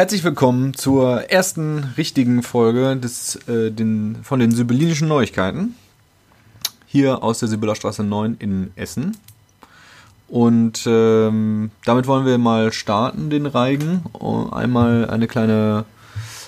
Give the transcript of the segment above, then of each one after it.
Herzlich willkommen zur ersten richtigen Folge des, äh, den, von den Sibyllinischen Neuigkeiten. Hier aus der Sibyllerstraße 9 in Essen. Und ähm, damit wollen wir mal starten, den Reigen. Einmal eine kleine,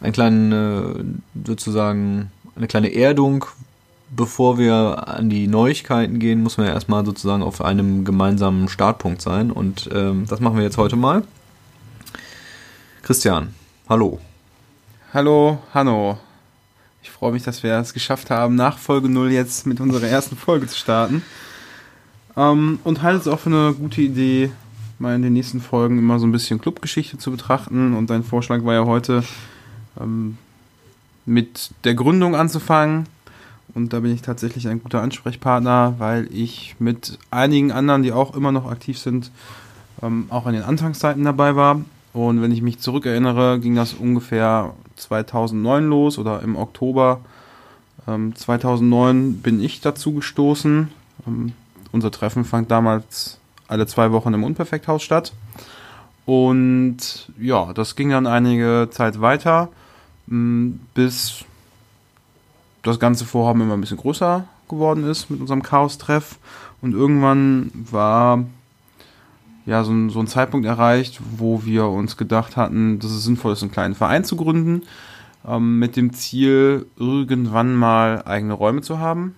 einen kleinen, äh, sozusagen, eine kleine Erdung. Bevor wir an die Neuigkeiten gehen, muss man ja erstmal sozusagen auf einem gemeinsamen Startpunkt sein. Und ähm, das machen wir jetzt heute mal. Christian, hallo. Hallo, Hanno. Ich freue mich, dass wir es geschafft haben, nach Folge 0 jetzt mit unserer ersten Folge zu starten. Ähm, und halte es auch für eine gute Idee, mal in den nächsten Folgen immer so ein bisschen Clubgeschichte zu betrachten. Und dein Vorschlag war ja heute, ähm, mit der Gründung anzufangen. Und da bin ich tatsächlich ein guter Ansprechpartner, weil ich mit einigen anderen, die auch immer noch aktiv sind, ähm, auch an den Anfangszeiten dabei war. Und wenn ich mich zurückerinnere, ging das ungefähr 2009 los oder im Oktober ähm, 2009 bin ich dazu gestoßen. Ähm, unser Treffen fand damals alle zwei Wochen im Unperfekthaus statt. Und ja, das ging dann einige Zeit weiter, mm, bis das ganze Vorhaben immer ein bisschen größer geworden ist mit unserem Chaos-Treff. Und irgendwann war ja so ein, so ein Zeitpunkt erreicht, wo wir uns gedacht hatten, dass es sinnvoll ist, einen kleinen Verein zu gründen, ähm, mit dem Ziel, irgendwann mal eigene Räume zu haben.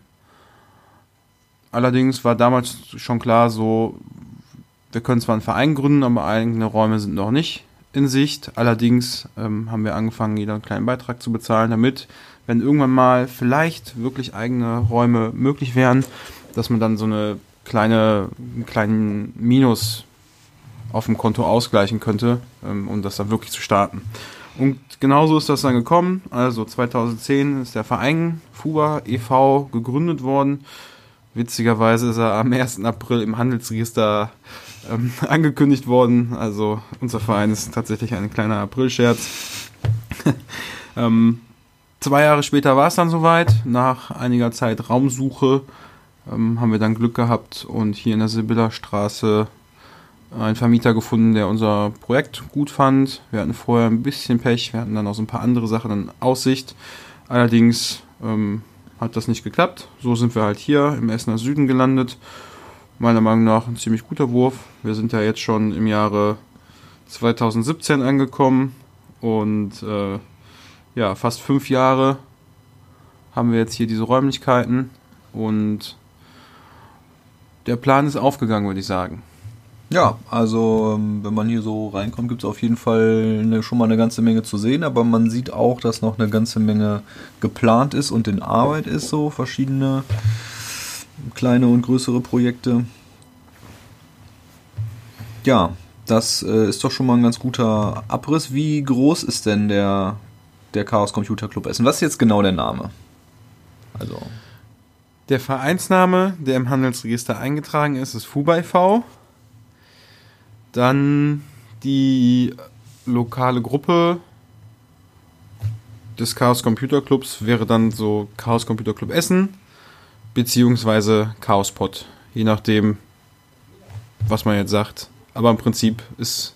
Allerdings war damals schon klar, so, wir können zwar einen Verein gründen, aber eigene Räume sind noch nicht in Sicht. Allerdings ähm, haben wir angefangen, jeder einen kleinen Beitrag zu bezahlen, damit, wenn irgendwann mal vielleicht wirklich eigene Räume möglich wären, dass man dann so eine kleine, einen kleinen Minus auf dem Konto ausgleichen könnte, ähm, um das dann wirklich zu starten. Und genauso ist das dann gekommen. Also 2010 ist der Verein FUBA e.V. gegründet worden. Witzigerweise ist er am 1. April im Handelsregister ähm, angekündigt worden. Also unser Verein ist tatsächlich ein kleiner Aprilscherz. ähm, zwei Jahre später war es dann soweit. Nach einiger Zeit Raumsuche ähm, haben wir dann Glück gehabt und hier in der Sibyller Straße einen Vermieter gefunden, der unser Projekt gut fand. Wir hatten vorher ein bisschen Pech, wir hatten dann auch so ein paar andere Sachen in Aussicht. Allerdings ähm, hat das nicht geklappt. So sind wir halt hier im Essener Süden gelandet. Meiner Meinung nach ein ziemlich guter Wurf. Wir sind ja jetzt schon im Jahre 2017 angekommen und äh, ja, fast fünf Jahre haben wir jetzt hier diese Räumlichkeiten und der Plan ist aufgegangen, würde ich sagen. Ja, also ähm, wenn man hier so reinkommt, gibt es auf jeden Fall eine, schon mal eine ganze Menge zu sehen, aber man sieht auch, dass noch eine ganze Menge geplant ist und in Arbeit ist, so verschiedene kleine und größere Projekte. Ja, das äh, ist doch schon mal ein ganz guter Abriss. Wie groß ist denn der, der Chaos Computer Club Essen? Was ist jetzt genau der Name? Also. Der Vereinsname, der im Handelsregister eingetragen ist, ist FUBA e.V. Dann die lokale Gruppe des Chaos Computer Clubs wäre dann so Chaos Computer Club Essen beziehungsweise Chaos Pod, je nachdem, was man jetzt sagt. Aber im Prinzip ist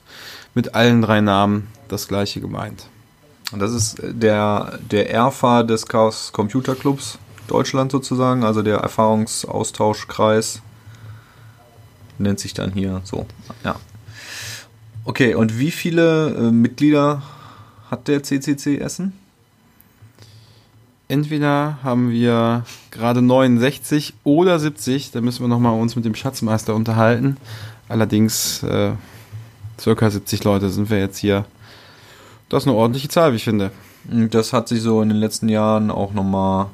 mit allen drei Namen das gleiche gemeint. Und das ist der, der ERFA des Chaos Computer Clubs Deutschland sozusagen, also der Erfahrungsaustauschkreis nennt sich dann hier so. Ja. Okay, und wie viele äh, Mitglieder hat der CCC Essen? Entweder haben wir gerade 69 oder 70, da müssen wir nochmal uns mit dem Schatzmeister unterhalten. Allerdings äh, circa 70 Leute sind wir jetzt hier. Das ist eine ordentliche Zahl, wie ich finde. Das hat sich so in den letzten Jahren auch nochmal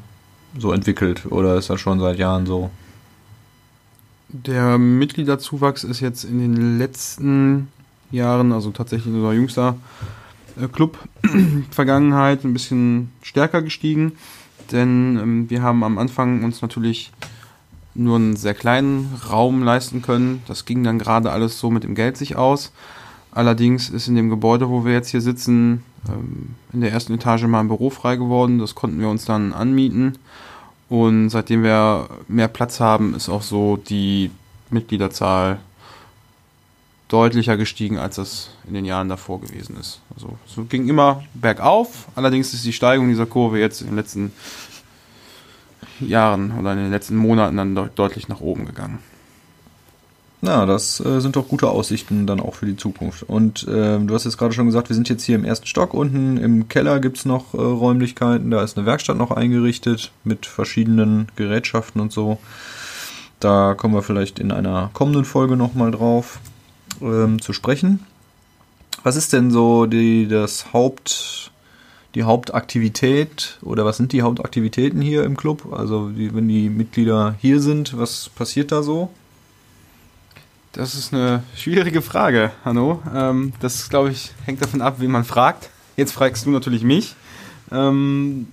so entwickelt oder ist das schon seit Jahren so? Der Mitgliederzuwachs ist jetzt in den letzten Jahren, also tatsächlich unser jüngster äh, Club Vergangenheit ein bisschen stärker gestiegen, denn ähm, wir haben am Anfang uns natürlich nur einen sehr kleinen Raum leisten können. Das ging dann gerade alles so mit dem Geld sich aus. Allerdings ist in dem Gebäude, wo wir jetzt hier sitzen, ähm, in der ersten Etage mal ein Büro frei geworden. Das konnten wir uns dann anmieten. Und seitdem wir mehr Platz haben, ist auch so die Mitgliederzahl deutlicher gestiegen, als das in den Jahren davor gewesen ist. Also es ging immer bergauf, allerdings ist die Steigung dieser Kurve jetzt in den letzten Jahren oder in den letzten Monaten dann de deutlich nach oben gegangen. Na, das äh, sind doch gute Aussichten dann auch für die Zukunft. Und äh, du hast jetzt gerade schon gesagt, wir sind jetzt hier im ersten Stock. Unten im Keller gibt es noch äh, Räumlichkeiten. Da ist eine Werkstatt noch eingerichtet mit verschiedenen Gerätschaften und so. Da kommen wir vielleicht in einer kommenden Folge nochmal drauf ähm, zu sprechen. Was ist denn so die, das Haupt, die Hauptaktivität oder was sind die Hauptaktivitäten hier im Club? Also die, wenn die Mitglieder hier sind, was passiert da so? Das ist eine schwierige Frage, Hanno. Ähm, das, glaube ich, hängt davon ab, wen man fragt. Jetzt fragst du natürlich mich. Ähm,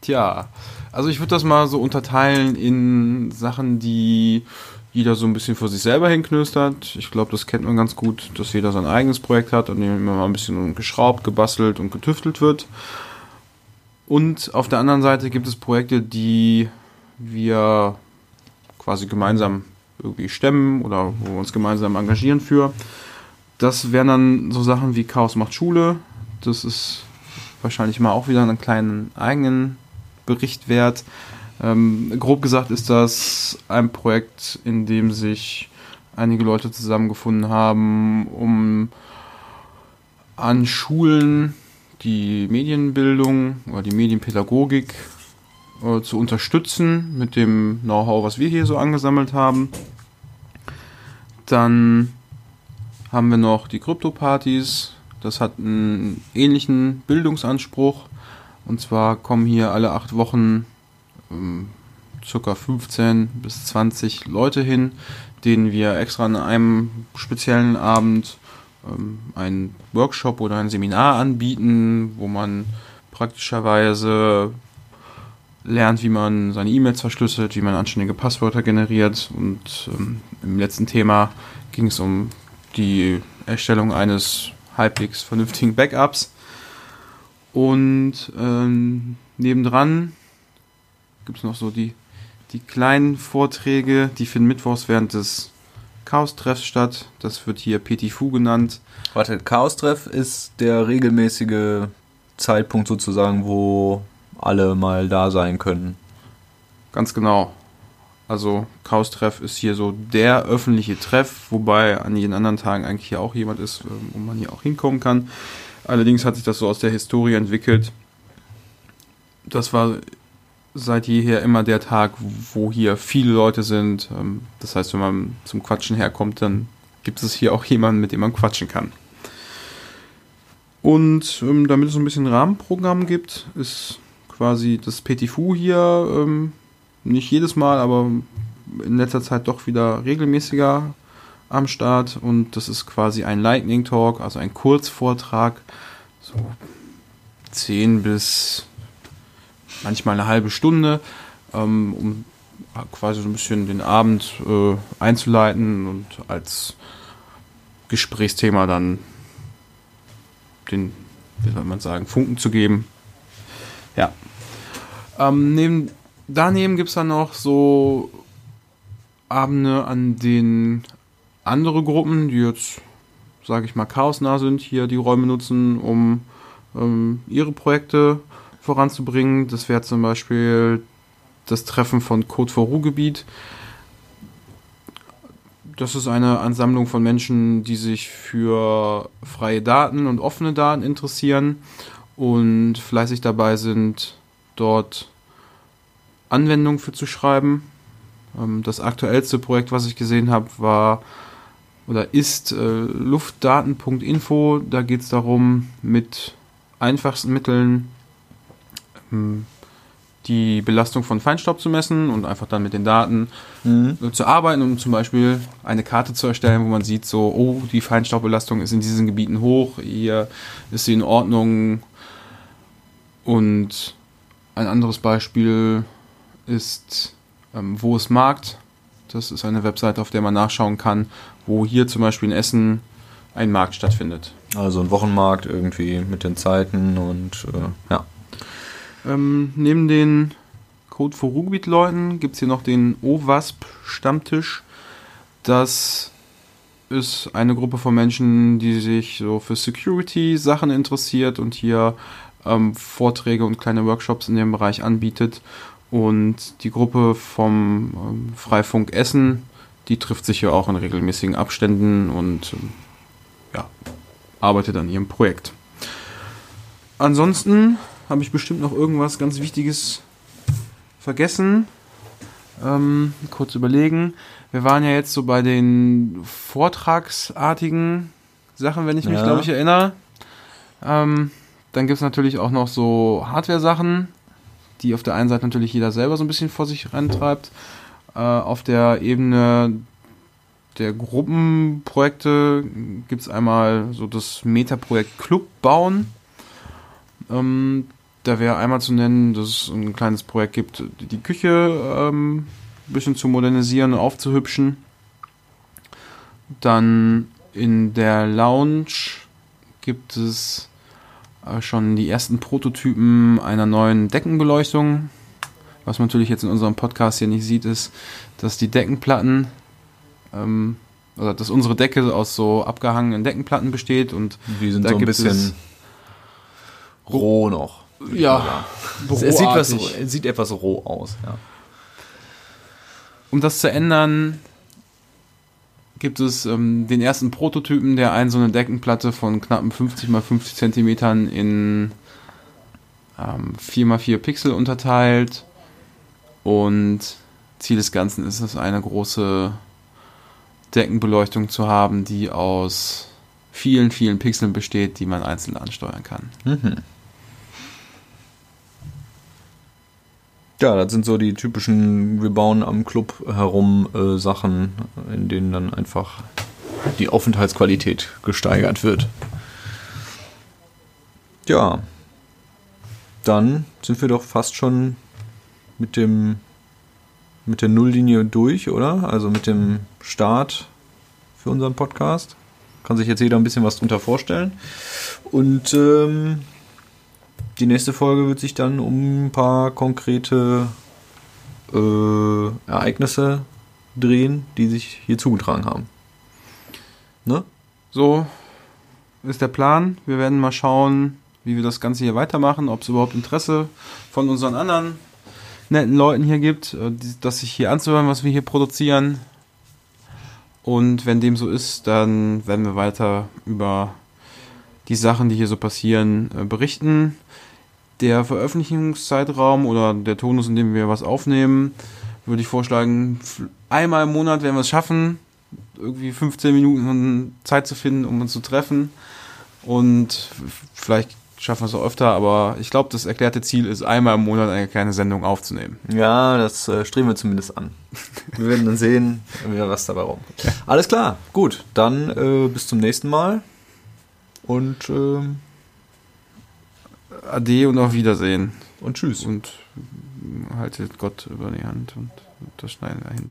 tja, also ich würde das mal so unterteilen in Sachen, die jeder so ein bisschen vor sich selber hinknöstert. Ich glaube, das kennt man ganz gut, dass jeder sein eigenes Projekt hat, dem immer mal ein bisschen geschraubt, gebastelt und getüftelt wird. Und auf der anderen Seite gibt es Projekte, die wir quasi gemeinsam irgendwie stemmen oder wo wir uns gemeinsam engagieren für. Das wären dann so Sachen wie Chaos macht Schule. Das ist wahrscheinlich mal auch wieder einen kleinen eigenen Bericht wert. Ähm, grob gesagt ist das ein Projekt, in dem sich einige Leute zusammengefunden haben, um an Schulen die Medienbildung oder die Medienpädagogik äh, zu unterstützen mit dem Know-how, was wir hier so angesammelt haben. Dann haben wir noch die Krypto-Partys. Das hat einen ähnlichen Bildungsanspruch. Und zwar kommen hier alle acht Wochen ähm, ca. 15 bis 20 Leute hin, denen wir extra an einem speziellen Abend ähm, einen Workshop oder ein Seminar anbieten, wo man praktischerweise lernt, wie man seine E-Mails verschlüsselt, wie man anständige Passwörter generiert. Und ähm, im letzten Thema ging es um die Erstellung eines halbwegs vernünftigen Backups. Und ähm, nebendran gibt es noch so die, die kleinen Vorträge, die finden mittwochs während des Chaos-Treffs statt. Das wird hier Petit Fu genannt. Warte, Chaos-Treff ist der regelmäßige Zeitpunkt sozusagen, wo alle mal da sein können. Ganz genau. Also Chaos-Treff ist hier so der öffentliche Treff, wobei an jeden anderen Tagen eigentlich hier auch jemand ist, ähm, wo man hier auch hinkommen kann. Allerdings hat sich das so aus der Historie entwickelt. Das war seit jeher immer der Tag, wo hier viele Leute sind. Ähm, das heißt, wenn man zum Quatschen herkommt, dann gibt es hier auch jemanden, mit dem man quatschen kann. Und ähm, damit es ein bisschen Rahmenprogramm gibt, ist quasi das Petit Fu hier ähm, nicht jedes Mal, aber in letzter Zeit doch wieder regelmäßiger am Start und das ist quasi ein Lightning Talk, also ein Kurzvortrag, so 10 bis manchmal eine halbe Stunde, ähm, um quasi so ein bisschen den Abend äh, einzuleiten und als Gesprächsthema dann den, wie soll man sagen, Funken zu geben. Ja. Ähm, neben, daneben gibt es dann noch so Abende, an denen andere Gruppen, die jetzt, sage ich mal, chaosnah sind, hier die Räume nutzen, um ähm, ihre Projekte voranzubringen. Das wäre zum Beispiel das Treffen von Code for Ruhrgebiet. Das ist eine Ansammlung von Menschen, die sich für freie Daten und offene Daten interessieren und fleißig dabei sind, dort Anwendungen für zu schreiben. Ähm, das aktuellste Projekt, was ich gesehen habe, war oder ist äh, luftdaten.info. Da geht es darum, mit einfachsten Mitteln ähm, die Belastung von Feinstaub zu messen und einfach dann mit den Daten mhm. zu arbeiten, um zum Beispiel eine Karte zu erstellen, wo man sieht, so, oh, die Feinstaubbelastung ist in diesen Gebieten hoch, hier ist sie in Ordnung. Und ein anderes Beispiel ist ähm, Wo ist Markt? Das ist eine Webseite, auf der man nachschauen kann, wo hier zum Beispiel in Essen ein Markt stattfindet. Also ein Wochenmarkt irgendwie mit den Zeiten und äh, ja. Ähm, neben den Code for Ruhrgebiet-Leuten gibt es hier noch den OWASP-Stammtisch. Das ist eine Gruppe von Menschen, die sich so für Security-Sachen interessiert und hier ähm, Vorträge und kleine Workshops in dem Bereich anbietet. Und die Gruppe vom ähm, Freifunk Essen, die trifft sich ja auch in regelmäßigen Abständen und ähm, ja, arbeitet an ihrem Projekt. Ansonsten habe ich bestimmt noch irgendwas ganz Wichtiges vergessen. Ähm, kurz überlegen. Wir waren ja jetzt so bei den vortragsartigen Sachen, wenn ich mich, Ja. glaube ich, erinnere. Ähm, dann gibt es natürlich auch noch so Hardware-Sachen, die auf der einen Seite natürlich jeder selber so ein bisschen vor sich reintreibt. Äh, auf der Ebene der Gruppenprojekte gibt es einmal so das Meta-Projekt Club bauen. Ähm, da wäre einmal zu nennen, dass es ein kleines Projekt gibt, die Küche ähm, ein bisschen zu modernisieren und aufzuhübschen. Dann in der Lounge gibt es schon die ersten Prototypen einer neuen Deckenbeleuchtung. Was man natürlich jetzt in unserem Podcast hier nicht sieht, ist, dass die Deckenplatten, ähm, oder dass unsere Decke aus so abgehangenen Deckenplatten besteht und Die sind Da so ein bisschen roh noch. ja, Es, sieht was, es sieht etwas roh aus, ja. Um das zu ändern, gibt es ähm, den ersten Prototypen, der einen so eine Deckenplatte von knappen 50 x 50 Zentimetern in ähm, 4 x 4 Pixel unterteilt. Und Ziel des Ganzen ist es, eine große Deckenbeleuchtung zu haben, die aus vielen, vielen Pixeln besteht, die man einzeln ansteuern kann. Mhm. Ja, das sind so die typischen, wir bauen am Club herum äh, Sachen, in denen dann einfach die Aufenthaltsqualität gesteigert wird. Ja, dann sind wir doch fast schon mit dem mit der Nulllinie durch, oder? Also mit dem Start für unseren Podcast. Kann sich jetzt jeder ein bisschen was drunter vorstellen. Und ähm, die nächste Folge wird sich dann um ein paar konkrete äh, Ereignisse drehen, die sich hier zugetragen haben. Ne? So ist der Plan. Wir werden mal schauen, wie wir das Ganze hier weitermachen, ob es überhaupt Interesse von unseren anderen netten Leuten hier gibt, äh, das sich hier anzuhören, was wir hier produzieren. Und wenn dem so ist, dann werden wir weiter über die Sachen, die hier so passieren, äh, berichten. Der Veröffentlichungszeitraum oder der Tonus, in dem wir was aufnehmen, würde ich vorschlagen, einmal im Monat werden wir es schaffen, irgendwie 15 Minuten Zeit zu finden, um uns zu treffen. Und vielleicht schaffen wir es auch öfter, aber ich glaube, das erklärte Ziel ist, einmal im Monat eine kleine Sendung aufzunehmen. Ja, das äh, streben wir zumindest an. Wir werden dann sehen, was dabei rumkommt. Alles klar, gut. Dann äh, bis zum nächsten Mal. Und, ähm, Ade und auf Wiedersehen. und tschüss. Und haltet Gott über die Hand und das Schneiden dahin.